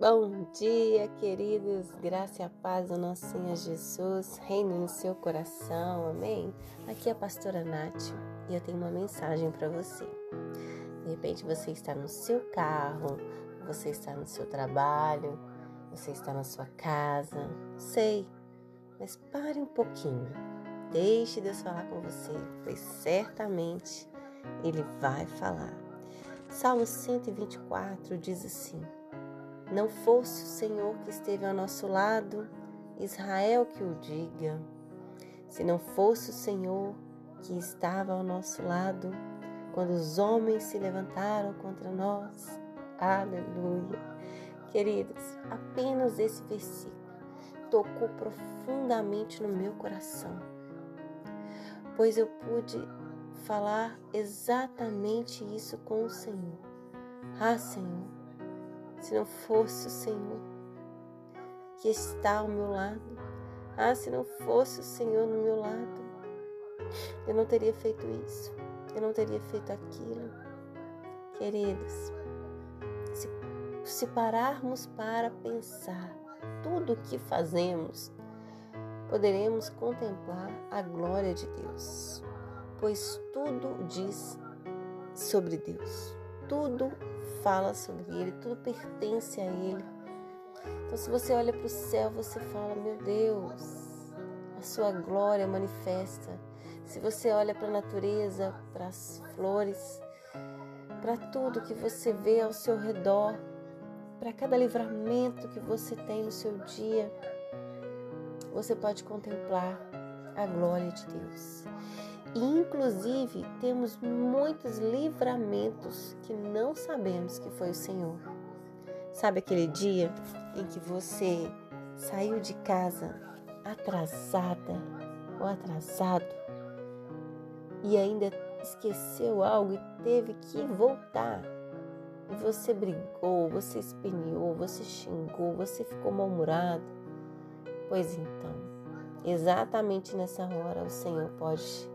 Bom dia, queridos. Graça e paz do nosso Senhor Jesus reine no seu coração. Amém? Aqui é a pastora Nath e eu tenho uma mensagem para você. De repente você está no seu carro, você está no seu trabalho, você está na sua casa, sei, mas pare um pouquinho. Deixe Deus falar com você, pois certamente Ele vai falar. Salmo 124 diz assim: Não fosse o Senhor que esteve ao nosso lado, Israel que o diga. Se não fosse o Senhor que estava ao nosso lado, quando os homens se levantaram contra nós, aleluia. Queridos, apenas esse versículo tocou profundamente no meu coração, pois eu pude falar exatamente isso com o Senhor. Ah, Senhor, se não fosse o Senhor que está ao meu lado, ah, se não fosse o Senhor no meu lado, eu não teria feito isso, eu não teria feito aquilo. Queridos, se, se pararmos para pensar tudo o que fazemos, poderemos contemplar a glória de Deus pois tudo diz sobre Deus, tudo fala sobre Ele, tudo pertence a Ele. Então, se você olha para o céu, você fala: Meu Deus, a Sua glória manifesta. Se você olha para a natureza, para as flores, para tudo que você vê ao seu redor, para cada livramento que você tem no seu dia, você pode contemplar a glória de Deus. E, inclusive, temos muitos livramentos que não sabemos que foi o Senhor. Sabe aquele dia em que você saiu de casa atrasada ou atrasado e ainda esqueceu algo e teve que voltar? E você brigou, você espinhou, você xingou, você ficou mal-humorado? Pois então, exatamente nessa hora o Senhor pode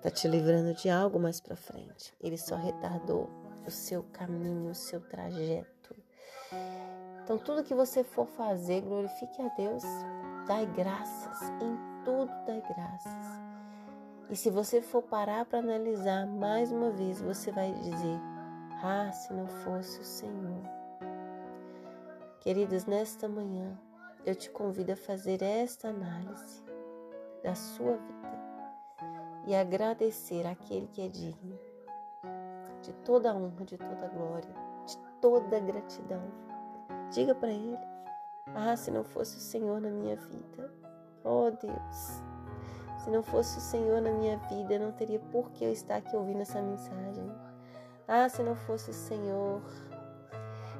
está te livrando de algo mais para frente. Ele só retardou o seu caminho, o seu trajeto. Então, tudo que você for fazer, glorifique a Deus. Dai graças, em tudo dai graças. E se você for parar para analisar mais uma vez, você vai dizer: Ah, se não fosse o Senhor. Queridos, nesta manhã, eu te convido a fazer esta análise da sua vida e agradecer aquele que é digno de toda honra, de toda glória, de toda gratidão. Diga para ele: Ah, se não fosse o Senhor na minha vida, oh Deus, se não fosse o Senhor na minha vida, não teria por que eu estar aqui ouvindo essa mensagem. Ah, se não fosse o Senhor,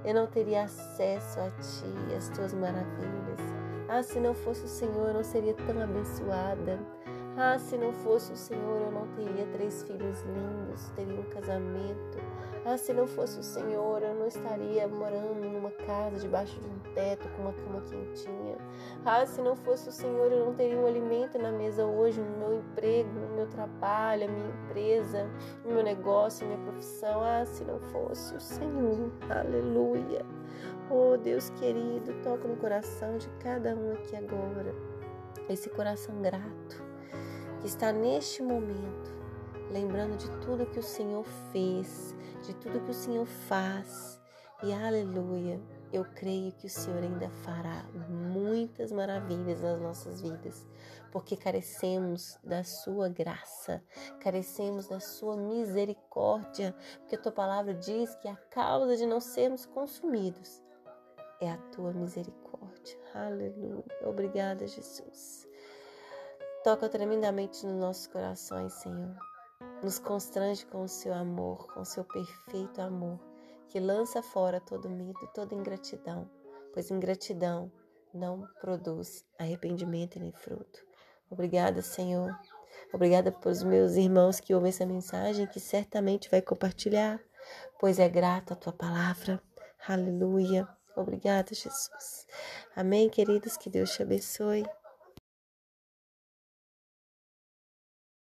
eu não teria acesso a Ti, às Tuas maravilhas. Ah, se não fosse o Senhor, eu não seria tão abençoada. Ah, se não fosse o Senhor, eu não teria três filhos lindos, teria um casamento. Ah, se não fosse o Senhor, eu não estaria morando numa casa debaixo de um teto com uma cama quentinha. Ah, se não fosse o Senhor, eu não teria um alimento na mesa hoje, no meu emprego, no meu trabalho, a minha empresa, no meu negócio, minha profissão. Ah, se não fosse o Senhor. Aleluia. Oh, Deus querido, toca no coração de cada um aqui agora. Esse coração grato que está neste momento lembrando de tudo que o Senhor fez, de tudo que o Senhor faz. E aleluia, eu creio que o Senhor ainda fará muitas maravilhas nas nossas vidas, porque carecemos da sua graça, carecemos da sua misericórdia, porque a tua palavra diz que a causa de não sermos consumidos é a tua misericórdia. Aleluia. Obrigada, Jesus. Toca tremendamente nos nossos corações, Senhor. Nos constrange com o seu amor, com o seu perfeito amor, que lança fora todo medo, toda ingratidão, pois ingratidão não produz arrependimento nem fruto. Obrigada, Senhor. Obrigada pelos meus irmãos que ouvem essa mensagem, que certamente vai compartilhar, pois é grata a tua palavra. Aleluia. Obrigada, Jesus. Amém, queridos. Que Deus te abençoe.